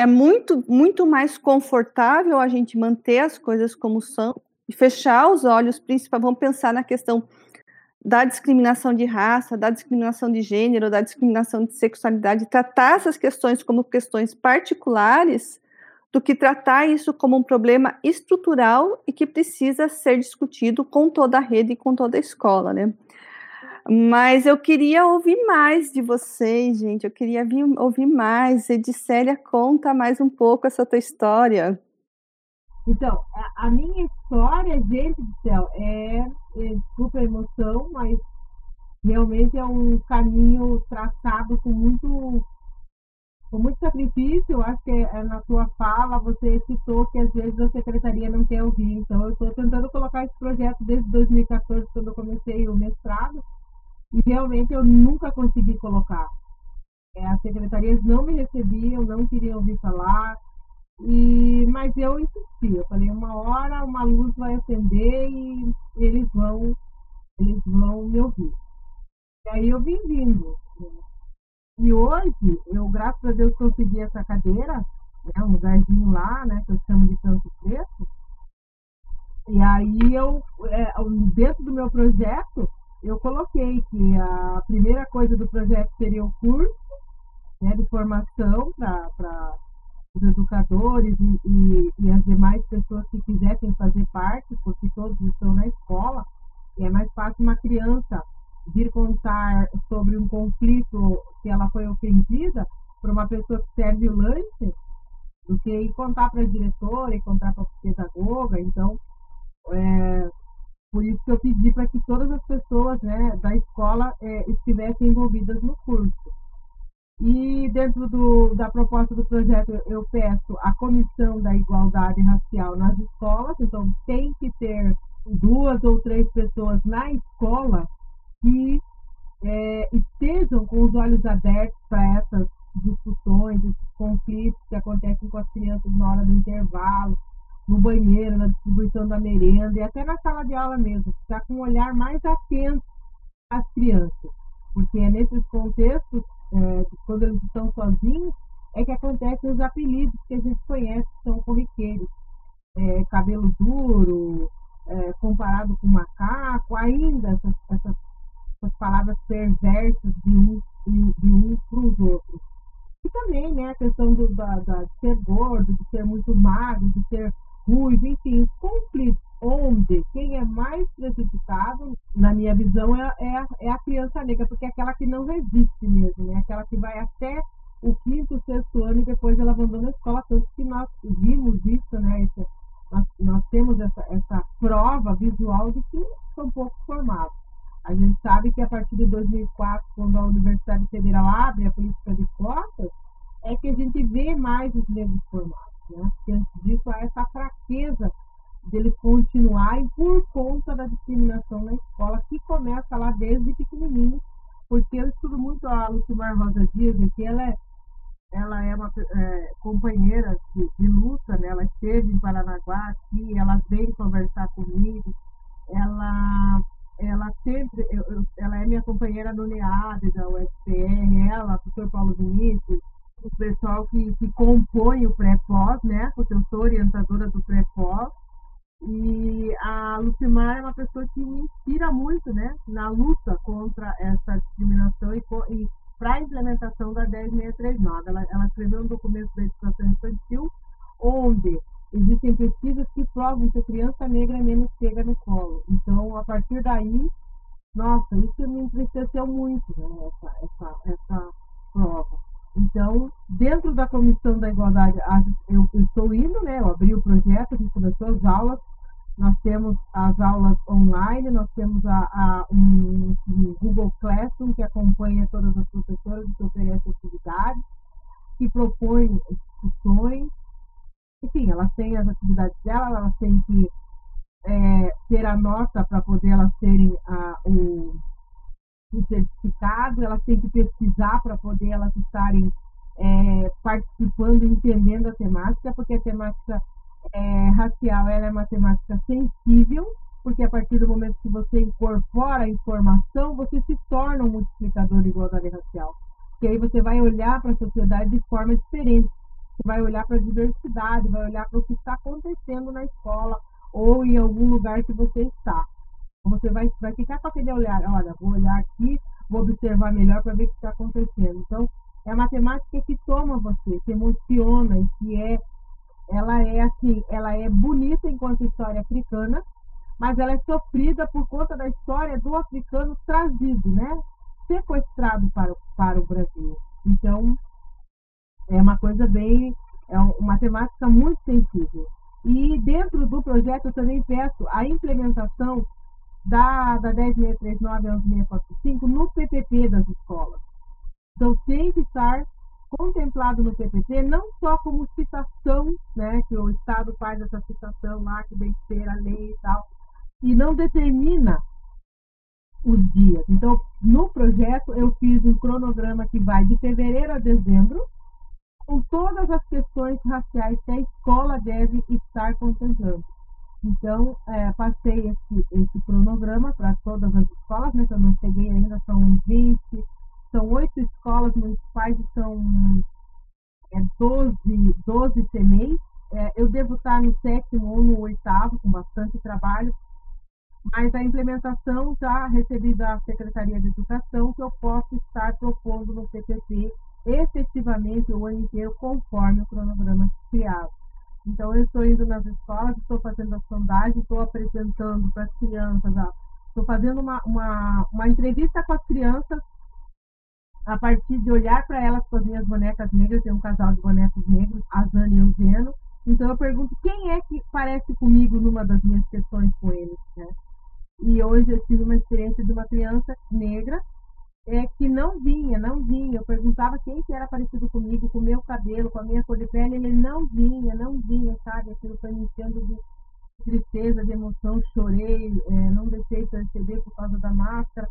[SPEAKER 4] É muito, muito mais confortável a gente manter as coisas como são e fechar os olhos, principalmente, vamos pensar na questão da discriminação de raça, da discriminação de gênero, da discriminação de sexualidade, tratar essas questões como questões particulares, do que tratar isso como um problema estrutural e que precisa ser discutido com toda a rede e com toda a escola, né? Mas eu queria ouvir mais de vocês, gente. Eu queria ouvir mais. Edicélia, conta mais um pouco essa tua história.
[SPEAKER 7] Então, a, a minha história, gente do céu, é, é a emoção, mas realmente é um caminho traçado com muito com muito sacrifício. Eu acho que é, na sua fala você citou que às vezes a secretaria não quer ouvir. Então, eu estou tentando colocar esse projeto desde 2014, quando eu comecei o mestrado, e realmente eu nunca consegui colocar. É, as secretarias não me recebiam, não queriam ouvir falar. E, mas eu insisti, eu falei, uma hora uma luz vai acender e eles vão, eles vão me ouvir. E aí eu vim vindo. E hoje, eu, graças a Deus, consegui essa cadeira, né, um lugarzinho lá, né, que eu chamo de canto preto. E aí eu, é, dentro do meu projeto, eu coloquei que a primeira coisa do projeto seria o curso né, de formação para os educadores e, e, e, as demais pessoas que quisessem fazer parte, porque todos estão na escola, e é mais fácil uma criança vir contar sobre um conflito que ela foi ofendida para uma pessoa que serve o lanche, do que ir contar para a diretora e contar para a pedagoga. Então, é, por isso que eu pedi para que todas as pessoas né, da escola é, estivessem envolvidas no curso. E dentro do, da proposta do projeto, eu peço a comissão da igualdade racial nas escolas, então tem que ter duas ou três pessoas na escola que é, estejam com os olhos abertos para essas discussões, esses conflitos que acontecem com as crianças na hora do intervalo, no banheiro, na distribuição da merenda e até na sala de aula mesmo, ficar com um olhar mais atento às crianças. Porque é nesses contextos, é, quando eles estão sozinhos, é que acontecem os apelidos que a gente conhece, que são corriqueiros. É, cabelo duro, é, comparado com macaco, ainda essas, essas, essas palavras perversas de um, de, um para os outros. E também né, a questão do, da, da, de ser gordo, de ser muito magro, de ser ruivo, enfim, os conflitos onde quem é mais precipitado, na minha visão, é, é, a, é a criança negra, porque é aquela que não resiste mesmo, né? aquela que vai até o quinto, sexto ano e depois ela abandona a escola, tanto que nós vimos isso, né? Esse, nós, nós, temos essa, essa prova visual de que são pouco formados. A gente sabe que a partir de 2004, quando a Universidade Federal abre a política de cotas, é que a gente vê mais os negros formados. Né? Antes disso há essa fraqueza deles continuarem por conta da discriminação na escola, que começa lá desde pequenininho, porque eu estudo muito a Lucimar Rosa Dias, que ela é, ela é uma é, companheira de, de, luta, né? ela esteve em Paranaguá aqui, ela veio conversar comigo, ela ela sempre, eu, eu, ela é minha companheira no NEAB da UFPR, ela, professor Paulo Vinícius, o pessoal que, que compõe o pré-pós, né? Porque eu sou orientadora do pré-pós. E a Lucimar é uma pessoa que me inspira muito, né? Na luta contra essa discriminação e, e para a implementação da 10639. Ela, ela escreveu um documento da educação infantil onde existem pesquisas que provam que a criança negra menos pega no colo. Então, a partir daí, nossa, isso me entristeceu muito, né? Essa, essa, essa prova. Então, dentro da Comissão da Igualdade, eu, estou indo, né? Eu abri o projeto, a gente começou as aulas, nós temos as aulas online, nós temos a, a um, um, Google Classroom que acompanha todas as professoras que oferece atividades, que propõe discussões. Enfim, elas têm as atividades delas, elas têm que é, ter a nota para poder elas terem a, o, o certificado, elas têm que pesquisar para poder elas estarem é, participando, entendendo a temática, porque a temática é, racial ela é uma temática sensível, porque a partir do momento que você incorpora a informação, você se torna um multiplicador de igualdade racial. E aí você vai olhar para a sociedade de forma diferente. Você vai olhar para a diversidade, vai olhar para o que está acontecendo na escola ou em algum lugar que você está. Você vai, vai ficar com aquele olhar, olha, vou olhar aqui, vou observar melhor para ver o que está acontecendo. Então, é uma temática que toma você, que emociona e que é, ela é assim, ela é bonita enquanto história africana, mas ela é sofrida por conta da história do africano trazido, né? Sequestrado para, para o Brasil. Então, é uma coisa bem, é uma temática muito sensível. E dentro do projeto eu também peço a implementação da, da 10639 a 11645 no PPP das escolas. Então, tem que estar contemplado no PPP, não só como citação, né, que o Estado faz essa citação lá, que tem ser a lei e tal, e não determina os dias. Então, no projeto, eu fiz um cronograma que vai de fevereiro a dezembro, com todas as questões raciais que a escola deve estar contemplando. Então, é, passei esse, esse cronograma para todas as escolas, né, que eu não cheguei ainda, são 20, são oito escolas municipais e são é, 12, 12 CMEs. É, eu devo estar no sétimo ou no oitavo, com bastante trabalho, mas a implementação já recebi da Secretaria de Educação que eu posso estar propondo no PPP efetivamente o ano inteiro, conforme o cronograma criado. Então, eu estou indo nas escolas, estou fazendo a sondagem, estou apresentando para as crianças, estou fazendo uma, uma, uma entrevista com as crianças a partir de olhar para elas com as minhas bonecas negras, tem um casal de bonecos negros, a Zana e o Zeno. Então eu pergunto quem é que parece comigo numa das minhas sessões com eles, né? E hoje eu tive uma experiência de uma criança negra é, que não vinha, não vinha. Eu perguntava quem que era parecido comigo, com o meu cabelo, com a minha cor de pele, ele não vinha, não vinha, sabe? Aquilo foi me enchendo de tristeza, de emoção, chorei, é, não deixei perceber por causa da máscara,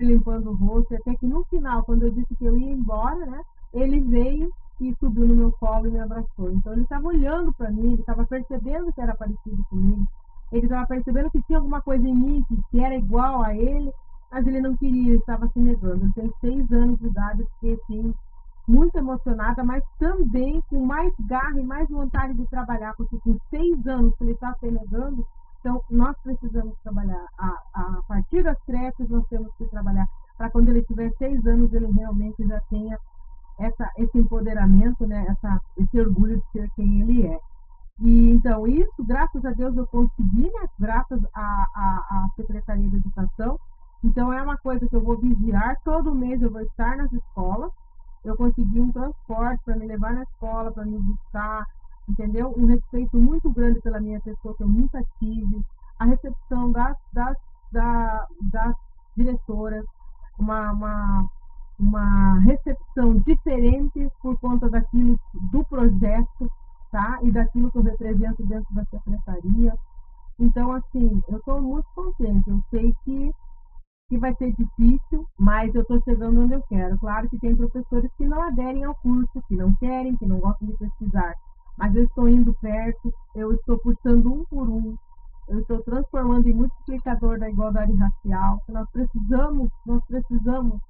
[SPEAKER 7] limpando o rosto, até que no final, quando eu disse que eu ia embora, né, ele veio e subiu no meu colo e me abraçou. Então ele estava olhando para mim, ele estava percebendo que era parecido comigo, ele estava percebendo que tinha alguma coisa em mim que, que era igual a ele, mas ele não queria, estava se negando. Ele tem seis anos de idade, fiquei assim, muito emocionada, mas também com mais garra e mais vontade de trabalhar, porque com seis anos que ele está se negando, então nós precisamos trabalhar. A, a partir das creches nós temos que trabalhar para quando ele tiver seis anos ele realmente já tenha essa, esse empoderamento, né, essa, esse orgulho de ser quem ele é. E, então, isso, graças a Deus, eu consegui, né, graças à Secretaria de Educação. Então, é uma coisa que eu vou vigiar. Todo mês eu vou estar nas escolas. Eu consegui um transporte para me levar na escola, para me buscar, entendeu? Um respeito muito grande pela minha pessoa, que eu nunca tive. A recepção das, das, das, das diretoras, uma, uma uma recepção diferente por conta daquilo do projeto, tá? E daquilo que eu represento dentro da secretaria. Então, assim, eu estou muito contente. Eu sei que, que vai ser difícil, mas eu estou chegando onde eu quero. Claro que tem professores que não aderem ao curso, que não querem, que não gostam de pesquisar. Mas eu estou indo perto, eu estou puxando um por um, eu estou transformando em multiplicador da igualdade racial. Nós precisamos, nós precisamos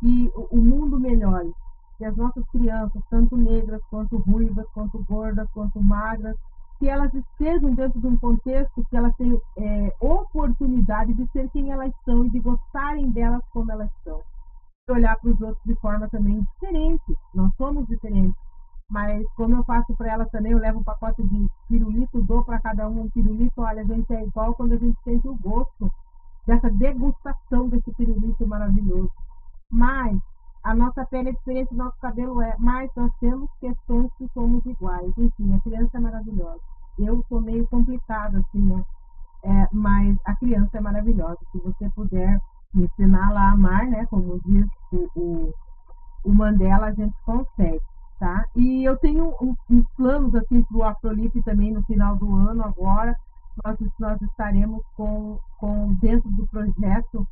[SPEAKER 7] que o mundo melhore, que as nossas crianças, tanto negras quanto ruivas, quanto gordas, quanto magras, que elas estejam dentro de um contexto que elas tenham é, oportunidade de ser quem elas são e de gostarem delas como elas são. E olhar para os outros de forma também diferente. Nós somos diferentes. Mas como eu faço para elas também, eu levo um pacote de pirulito, dou para cada um um pirulito. Olha, a gente é igual quando a gente sente o gosto dessa degustação desse pirulito maravilhoso. Mas a nossa pele é diferente, o nosso cabelo é, mas nós temos questões que somos iguais. Enfim, a criança é maravilhosa. Eu sou meio complicada, assim, né? É, mas a criança é maravilhosa. Se você puder ensiná-la a amar, né? Como diz o, o, o Mandela, a gente consegue, tá? E eu tenho uns, planos, assim, para o Afrolip também no final do ano agora. Nós, nós estaremos com, com dentro do projeto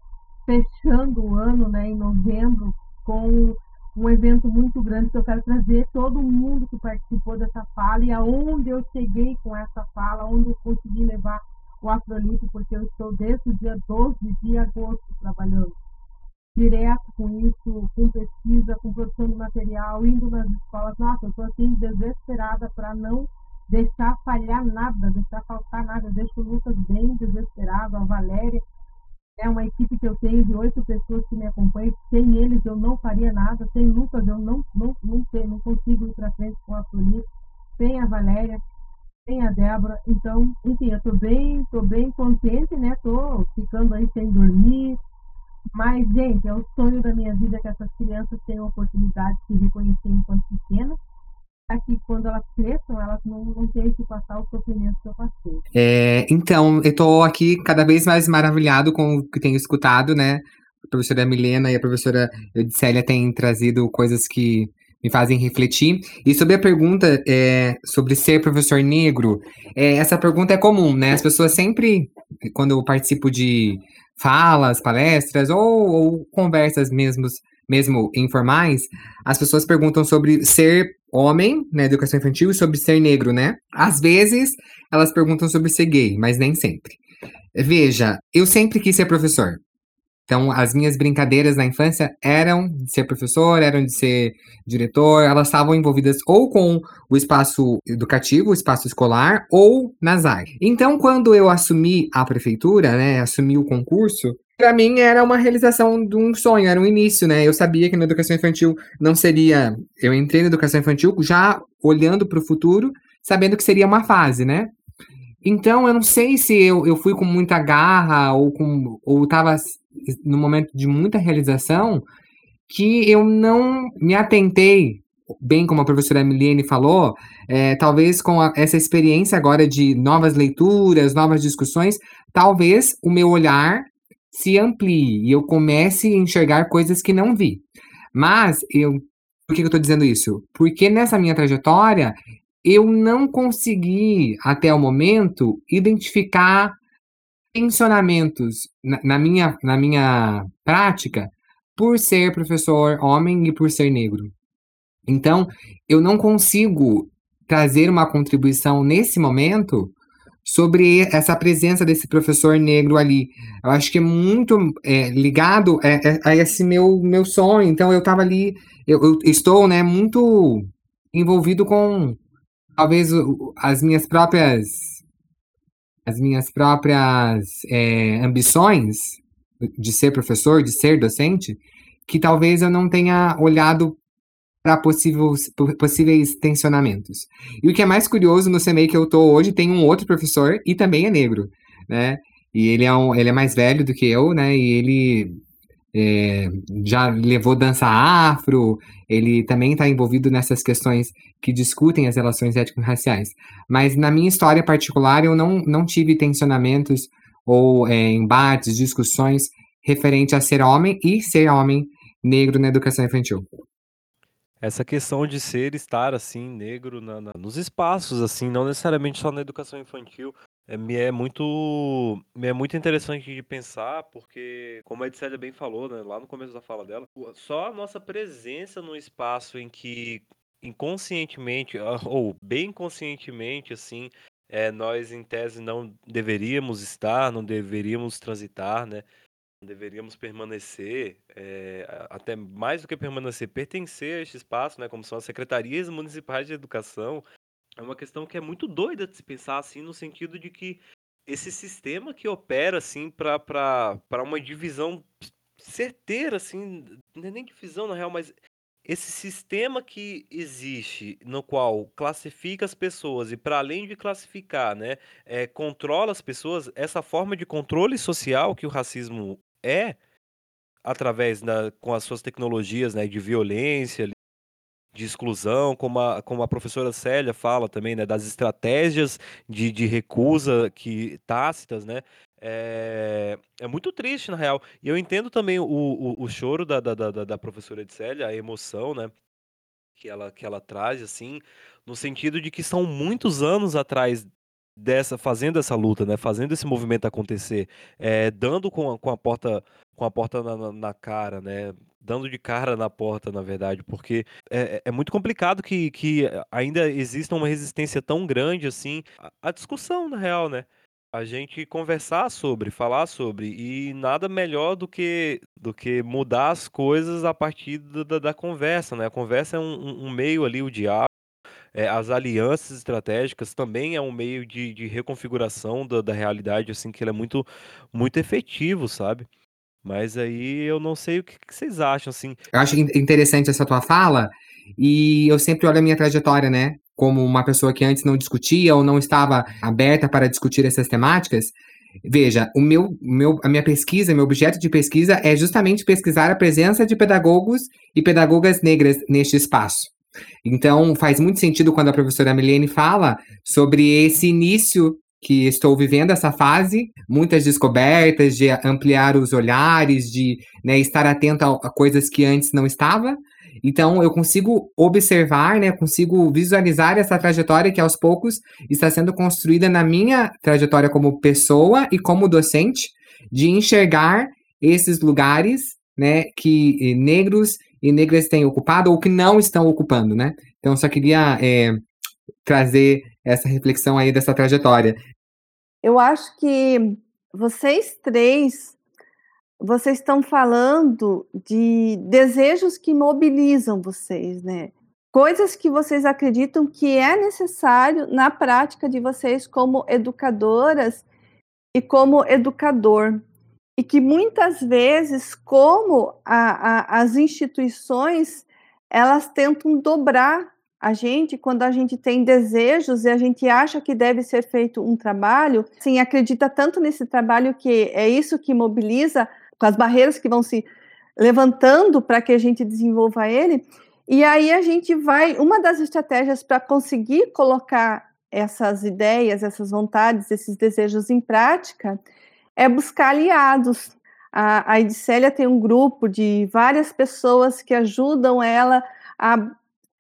[SPEAKER 7] fechando o ano, né, em novembro, com um evento muito grande que eu quero trazer todo mundo que participou dessa fala e aonde eu cheguei com essa fala, onde eu consegui levar o Afrolite, porque eu estou desde o dia 12 de agosto trabalhando direto com isso, com pesquisa, com produção de material, indo nas escolas. Nossa, eu estou assim desesperada para não deixar falhar nada, deixar faltar nada. deixo o Lucas bem desesperado, a Valéria, é uma equipe que eu tenho de oito pessoas que me acompanham. Sem eles eu não faria nada. Sem Lucas eu não, não, não, sei, não consigo ir para frente com a Solis. Sem a Valéria, sem a Débora. Então, enfim, eu estou bem, tô bem contente, né? Tô ficando aí sem dormir. Mas, gente, é o sonho da minha vida que essas crianças tenham a oportunidade de se reconhecer enquanto pequenas para que quando elas cresçam, elas não, não tenham que passar o sofrimento que eu passei.
[SPEAKER 6] É, então, eu estou aqui cada vez mais maravilhado com o que tenho escutado, né? A professora Milena e a professora Eudicélia têm trazido coisas que me fazem refletir. E sobre a pergunta é, sobre ser professor negro, é, essa pergunta é comum, né? As pessoas sempre, quando eu participo de falas, palestras ou, ou conversas mesmo, mesmo informais, as pessoas perguntam sobre ser homem na educação infantil e sobre ser negro, né? Às vezes elas perguntam sobre ser gay, mas nem sempre. Veja, eu sempre quis ser professor. Então, as minhas brincadeiras na infância eram de ser professor, eram de ser diretor, elas estavam envolvidas ou com o espaço educativo, o espaço escolar, ou nas artes. Então, quando eu assumi a prefeitura, né, assumi o concurso, para mim era uma realização de um sonho, era um início, né? Eu sabia que na educação infantil não seria. Eu entrei na educação infantil já olhando para o futuro, sabendo que seria uma fase, né? Então eu não sei se eu, eu fui com muita garra ou com ou estava no momento de muita realização que eu não me atentei bem como a professora Emiliane falou, é, talvez com a, essa experiência agora de novas leituras, novas discussões, talvez o meu olhar se amplie e eu comece a enxergar coisas que não vi. Mas eu, por que eu estou dizendo isso? Porque nessa minha trajetória eu não consegui até o momento identificar tensionamentos na, na minha, na minha prática por ser professor homem e por ser negro. Então, eu não consigo trazer uma contribuição nesse momento sobre essa presença desse professor negro ali. Eu acho que é muito é, ligado a, a, esse meu, meu sonho. Então, eu estava ali, eu, eu, estou né, muito envolvido com talvez as minhas próprias as minhas próprias é, ambições de ser professor, de ser docente, que talvez eu não tenha olhado para possíveis, tensionamentos. E o que é mais curioso no CMEI que eu estou hoje, tem um outro professor e também é negro, né? E ele é, um, ele é mais velho do que eu, né? E ele é, já levou dança afro, ele também está envolvido nessas questões que discutem as relações étnico-raciais. Mas na minha história particular, eu não, não tive tensionamentos ou é, embates, discussões referente a ser homem e ser homem negro na educação infantil.
[SPEAKER 2] Essa questão de ser estar assim negro na, na, nos espaços assim, não necessariamente só na educação infantil, é, me é muito me é muito interessante de pensar, porque como a Edsélia bem falou, né, lá no começo da fala dela, só a nossa presença no espaço em que inconscientemente ah, ou bem conscientemente assim, é, nós em tese não deveríamos estar, não deveríamos transitar, né? Deveríamos permanecer, é, até mais do que permanecer, pertencer a este espaço, né, como são as secretarias municipais de educação, é uma questão que é muito doida de se pensar assim, no sentido de que esse sistema que opera assim para uma divisão certeira, assim, não é nem divisão na real, mas esse sistema que existe, no qual classifica as pessoas e para além de classificar, né, é, controla as pessoas, essa forma de controle social que o racismo é através da, com as suas tecnologias né, de violência, de exclusão, como a, como a professora Célia fala também, né, das estratégias de, de recusa que tácitas, né, é, é muito triste, na real. E eu entendo também o, o, o choro da, da, da, da professora Célia, a emoção, né, que ela, que ela traz, assim, no sentido de que são muitos anos atrás dessa fazendo essa luta, né, fazendo esse movimento acontecer, é, dando com a, com a porta com a porta na, na, cara, né, dando de cara na porta, na verdade, porque é, é, é muito complicado que, que ainda exista uma resistência tão grande assim a, discussão na real, né? A gente conversar sobre, falar sobre, e nada melhor do que do que mudar as coisas a partir da, da conversa, né? A conversa é um, um meio ali, o diálogo é, as alianças estratégicas também é um meio de, de reconfiguração da, da realidade, assim, que ele é muito, muito efetivo, sabe? Mas aí eu não sei o que, que vocês acham, assim.
[SPEAKER 6] Eu acho interessante essa tua fala, e eu sempre olho a minha trajetória, né? Como uma pessoa que antes não discutia ou não estava aberta para discutir essas temáticas. Veja, o meu, meu, a minha pesquisa, meu objeto de pesquisa é justamente pesquisar a presença de pedagogos e pedagogas negras neste espaço. Então, faz muito sentido quando a professora Milene fala sobre esse início que estou vivendo essa fase, muitas descobertas, de ampliar os olhares, de né, estar atento a, coisas que antes não estava. Então, eu consigo observar, né, consigo visualizar essa trajetória que aos poucos está sendo construída na minha trajetória como pessoa e como docente, de enxergar esses lugares, né, que eh, negros e negras têm ocupado ou que não estão ocupando, né? Então, só queria é, trazer essa reflexão aí dessa trajetória.
[SPEAKER 4] Eu acho que vocês três, vocês estão falando de desejos que mobilizam vocês, né? Coisas que vocês acreditam que é necessário na prática de vocês como educadoras e como educador e que muitas vezes, como a, a, as instituições, elas tentam dobrar a gente quando a gente tem desejos e a gente acha que deve ser feito um trabalho, sim, acredita tanto nesse trabalho que é isso que mobiliza com as barreiras que vão se levantando para que a gente desenvolva ele. E aí a gente vai, uma das estratégias para conseguir colocar essas ideias, essas vontades, esses desejos em prática, é buscar aliados. A, a Edicélia tem um grupo de várias pessoas que ajudam ela a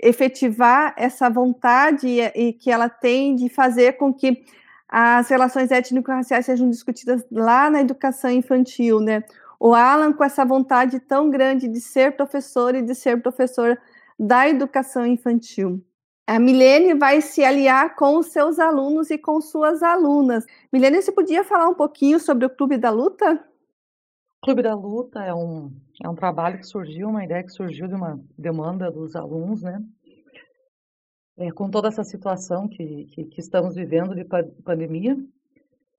[SPEAKER 4] efetivar essa vontade e, e que ela tem de fazer com que as relações étnico-raciais sejam discutidas lá na educação infantil, né? O Alan com essa vontade tão grande de ser professor e de ser professor da educação infantil. A Milene vai se aliar com os seus alunos e com suas alunas. Milene, você podia falar um pouquinho sobre o Clube da Luta?
[SPEAKER 5] O Clube da Luta é um, é um trabalho que surgiu, uma ideia que surgiu de uma demanda dos alunos, né? É, com toda essa situação que, que, que estamos vivendo de pandemia,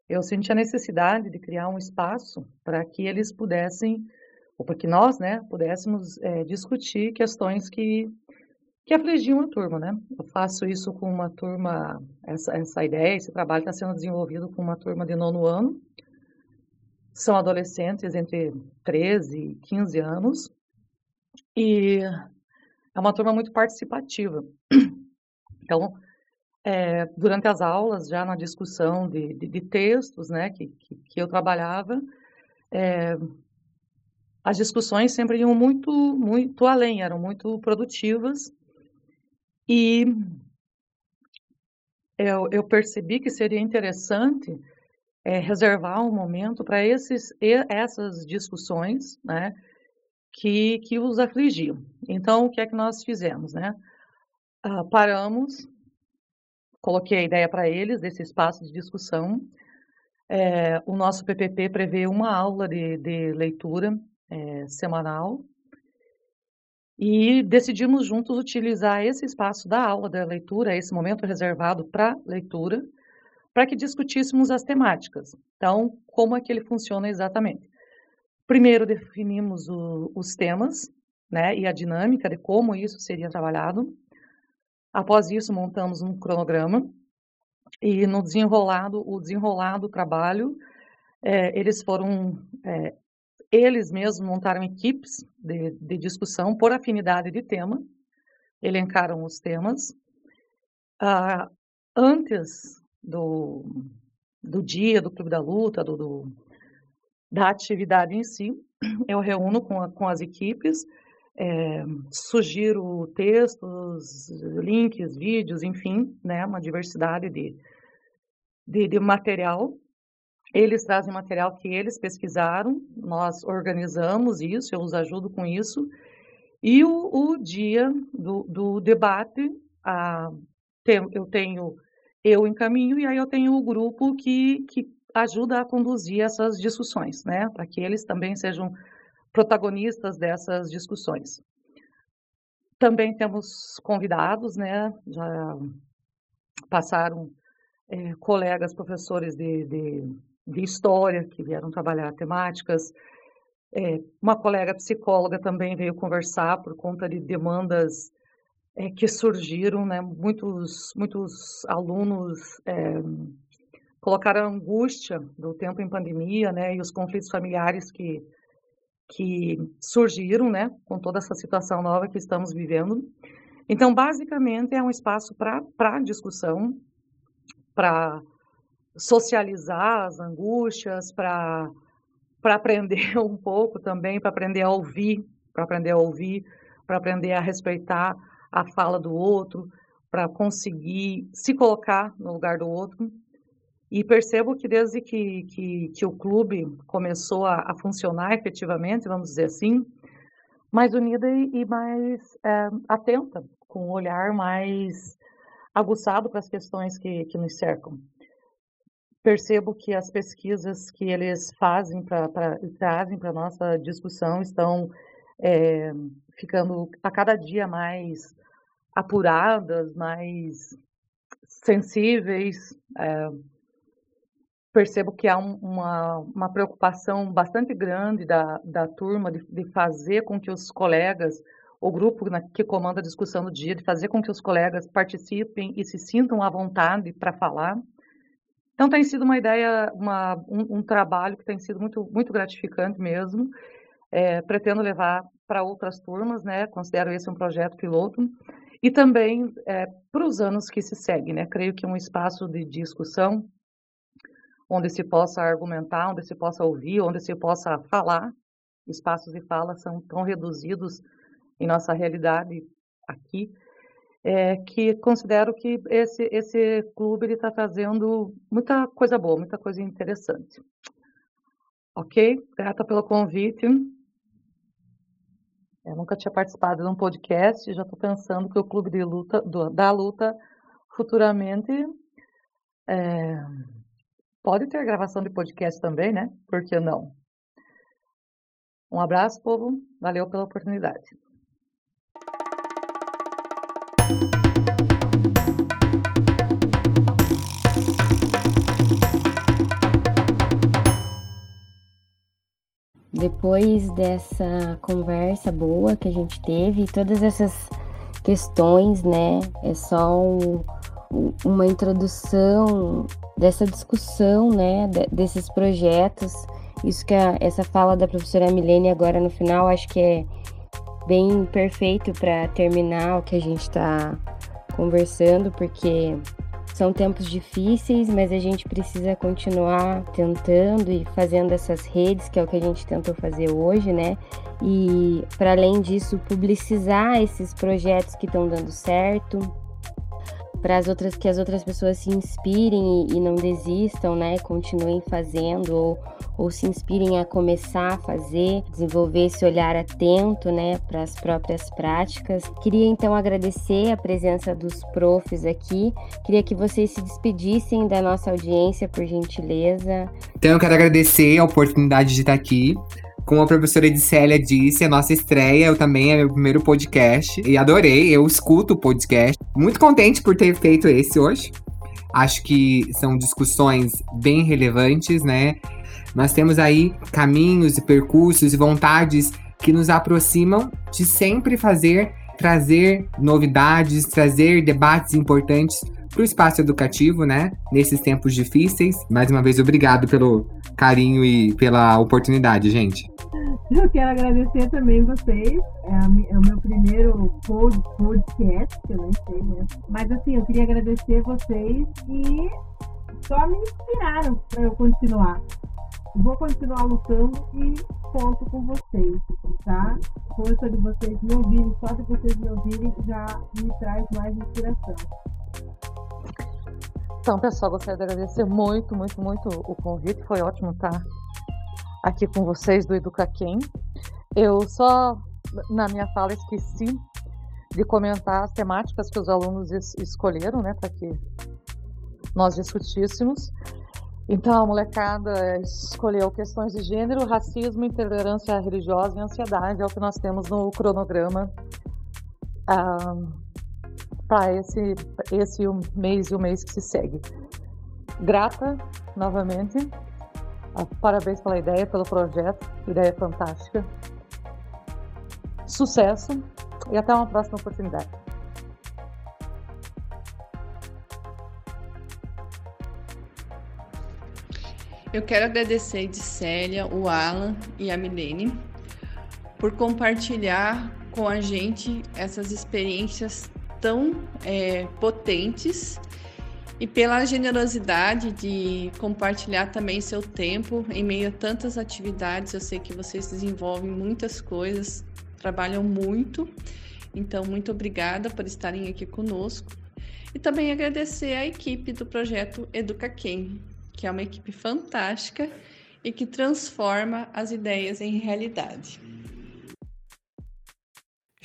[SPEAKER 5] eu senti a necessidade de criar um espaço para que eles pudessem, ou para que nós, né, pudéssemos é, discutir questões que que afligiam a turma, né? Eu faço isso com uma turma, essa, essa ideia, esse trabalho está sendo desenvolvido com uma turma de nono ano. São adolescentes entre 13 e 15 anos. E é uma turma muito participativa. Então, é, durante as aulas, já na discussão de, de, de textos né, que, que, que eu trabalhava, é, as discussões sempre iam muito, muito além, eram muito produtivas e eu, eu percebi que seria interessante é, reservar um momento para essas discussões, né, que, que os afligiam. Então, o que é que nós fizemos, né? Ah, paramos, coloquei a ideia para eles desse espaço de discussão. É, o nosso PPP prevê uma aula de, de leitura é, semanal e decidimos juntos utilizar esse espaço da aula da leitura, esse momento reservado para leitura, para que discutíssemos as temáticas. Então, como é que ele funciona exatamente? Primeiro definimos o, os temas, né, e a dinâmica de como isso seria trabalhado. Após isso, montamos um cronograma e no desenrolado, o desenrolado trabalho, é, eles foram é, eles mesmos montaram equipes de, de discussão por afinidade de tema, elencaram os temas. Ah, antes do, do dia do Clube da Luta, do, do, da atividade em si, eu reúno com, a, com as equipes, é, sugiro textos, links, vídeos, enfim, né, uma diversidade de, de, de material eles trazem material que eles pesquisaram, nós organizamos isso, eu os ajudo com isso. E o, o dia do, do debate, a, tem, eu tenho eu encaminho e aí eu tenho o grupo que, que ajuda a conduzir essas discussões, né? Para que eles também sejam protagonistas dessas discussões. Também temos convidados, né? Já passaram é, colegas professores de, de de história, que vieram trabalhar temáticas. É, uma colega psicóloga também veio conversar por conta de demandas é, que surgiram, né? Muitos, muitos alunos é, colocaram a angústia do tempo em pandemia, né? E os conflitos familiares que, que surgiram, né? Com toda essa situação nova que estamos vivendo. Então, basicamente, é um espaço para discussão, para socializar as angústias, para aprender um pouco também, para aprender a ouvir, para aprender a ouvir, para aprender a respeitar a fala do outro, para conseguir se colocar no lugar do outro. E percebo que desde que, que, que o clube começou a, a, funcionar efetivamente, vamos dizer assim, mais unida e, mais é, atenta, com um olhar mais aguçado para as questões que, que nos cercam percebo que as pesquisas que eles fazem para trazem para nossa discussão estão é, ficando a cada dia mais apuradas, mais sensíveis. É, percebo que há um, uma, uma preocupação bastante grande da, da turma de, de fazer com que os colegas, o grupo na, que comanda a discussão do dia, de fazer com que os colegas participem e se sintam à vontade para falar. Então tem sido uma ideia, uma, um, um, trabalho que tem sido muito, muito gratificante mesmo. É, pretendo levar para outras turmas, né? Considero esse um projeto piloto e também é, para os anos que se seguem, né? Creio que um espaço de discussão onde se possa argumentar, onde se possa ouvir, onde se possa falar. Espaços de fala são tão reduzidos em nossa realidade aqui é, que considero que esse, esse clube está fazendo muita coisa boa, muita coisa interessante. Ok? Grata pelo convite. Eu nunca tinha participado de um podcast, já estou pensando que o Clube de Luta, do, da Luta, futuramente, é, pode ter gravação de podcast também, né? Por que não? Um abraço, povo. Valeu pela oportunidade.
[SPEAKER 1] Depois dessa conversa boa que a gente teve, todas essas questões, né? É só um, uma introdução dessa discussão, né? Desses projetos. Isso que a, essa fala da professora Milene agora no final, acho que é bem perfeito para terminar o que a gente está conversando, porque são tempos difíceis, mas a gente precisa continuar tentando e fazendo essas redes, que é o que a gente tentou fazer hoje, né? E para além disso, publicizar esses projetos que estão dando certo, para as outras que as outras pessoas se inspirem e, e não desistam, né? Continuem fazendo ou ou se inspirem a começar a fazer, desenvolver esse olhar atento, né, para as próprias práticas. Queria então agradecer a presença dos profs aqui. Queria que vocês se despedissem da nossa audiência, por gentileza.
[SPEAKER 6] Então eu quero agradecer a oportunidade de estar aqui. Como a professora Edicélia disse, a nossa estreia, eu também é meu primeiro podcast. E adorei, eu escuto o podcast. Muito contente por ter feito esse hoje. Acho que são discussões bem relevantes, né? Nós temos aí caminhos e percursos e vontades que nos aproximam de sempre fazer, trazer novidades, trazer debates importantes para o espaço educativo, né? Nesses tempos difíceis. Mais uma vez, obrigado pelo carinho e pela oportunidade, gente.
[SPEAKER 7] Eu quero agradecer também vocês. É, a, é o meu primeiro pod, podcast, que eu nem sei mesmo. Mas assim, eu queria agradecer vocês e só me inspiraram para eu continuar vou continuar lutando e conto com vocês, tá? Força de vocês me ouvirem, só de vocês me ouvirem já me traz mais inspiração.
[SPEAKER 5] Então, pessoal, gostaria de agradecer muito, muito, muito o convite. Foi ótimo estar aqui com vocês do Educaquem. Eu só, na minha fala, esqueci de comentar as temáticas que os alunos es escolheram, né, para que nós discutíssemos. Então, a molecada escolheu questões de gênero, racismo, intolerância religiosa e ansiedade, é o que nós temos no cronograma ah, para esse, esse mês e o mês que se segue. Grata, novamente, parabéns pela ideia, pelo projeto, ideia fantástica. Sucesso e até uma próxima oportunidade.
[SPEAKER 8] Eu quero agradecer a Edicélia, o Alan e a Milene por compartilhar com a gente essas experiências tão é, potentes e pela generosidade de compartilhar também seu tempo em meio a tantas atividades. Eu sei que vocês desenvolvem muitas coisas, trabalham muito, então muito obrigada por estarem aqui conosco. E também agradecer à equipe do projeto Educa Quem, que é uma equipe fantástica e que transforma as ideias em realidade.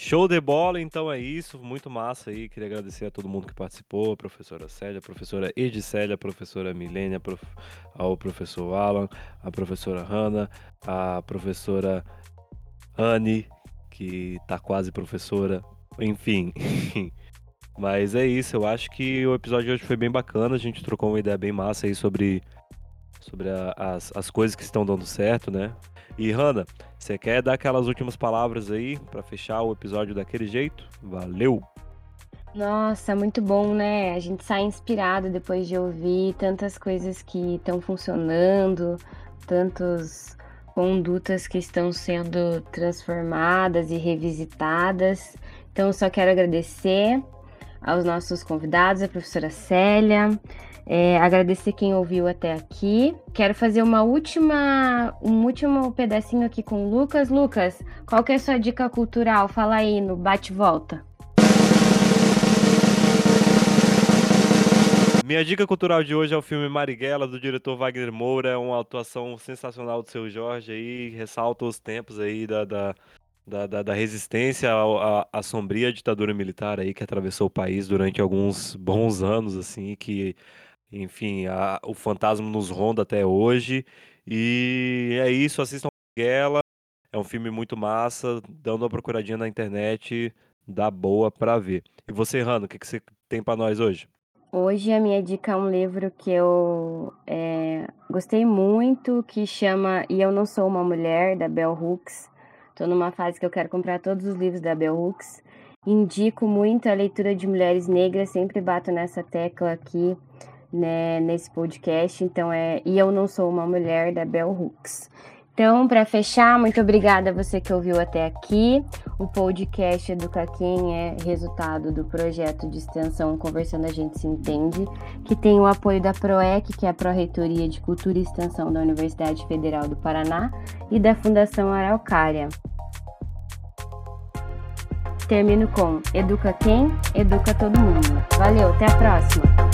[SPEAKER 2] Show de bola, então é isso, muito massa aí. Queria agradecer a todo mundo que participou, a professora Célia, a professora Edicélia, a professora Milênia, prof... ao professor Alan, a professora Hanna, a professora Anne, que tá quase professora, enfim. Mas é isso, eu acho que o episódio de hoje foi bem bacana, a gente trocou uma ideia bem massa aí sobre, sobre a, as, as coisas que estão dando certo, né? E Hanna, você quer dar aquelas últimas palavras aí para fechar o episódio daquele jeito? Valeu!
[SPEAKER 1] Nossa, muito bom, né? A gente sai inspirado depois de ouvir tantas coisas que estão funcionando, tantas condutas que estão sendo transformadas e revisitadas. Então, só quero agradecer aos nossos convidados, a professora Célia. É, agradecer quem ouviu até aqui. Quero fazer uma última, um último pedacinho aqui com o Lucas. Lucas, qual que é a sua dica cultural? Fala aí no bate-volta.
[SPEAKER 2] Minha dica cultural de hoje é o filme Marighella, do diretor Wagner Moura. É uma atuação sensacional do seu Jorge aí, ressalta os tempos aí da, da da, da, da resistência à, sombria ditadura militar aí que atravessou o país durante alguns bons anos, assim, que, enfim, a, o fantasma nos ronda até hoje. E é isso, assistam Guerra. É um filme muito massa, dando uma procuradinha na internet, dá boa pra ver. E você, Rano, o que, que você tem para nós hoje?
[SPEAKER 1] Hoje a minha dica é um livro que eu é, gostei muito, que chama E Eu Não Sou Uma Mulher, da Bell Hooks. Estou numa fase que eu quero comprar todos os livros da Bell Hooks. Indico muito a leitura de mulheres negras, sempre bato nessa tecla aqui né, nesse podcast. Então é E Eu Não Sou Uma Mulher, da Bell Hooks. Então, para fechar, muito obrigada a você que ouviu até aqui. O podcast Educa Quem é resultado do projeto de extensão Conversando a Gente Se Entende, que tem o apoio da PROEC, que é a Pró-Reitoria de Cultura e Extensão da Universidade Federal do Paraná, e da Fundação Araucária. Termino com Educa Quem? Educa Todo Mundo. Valeu, até a próxima!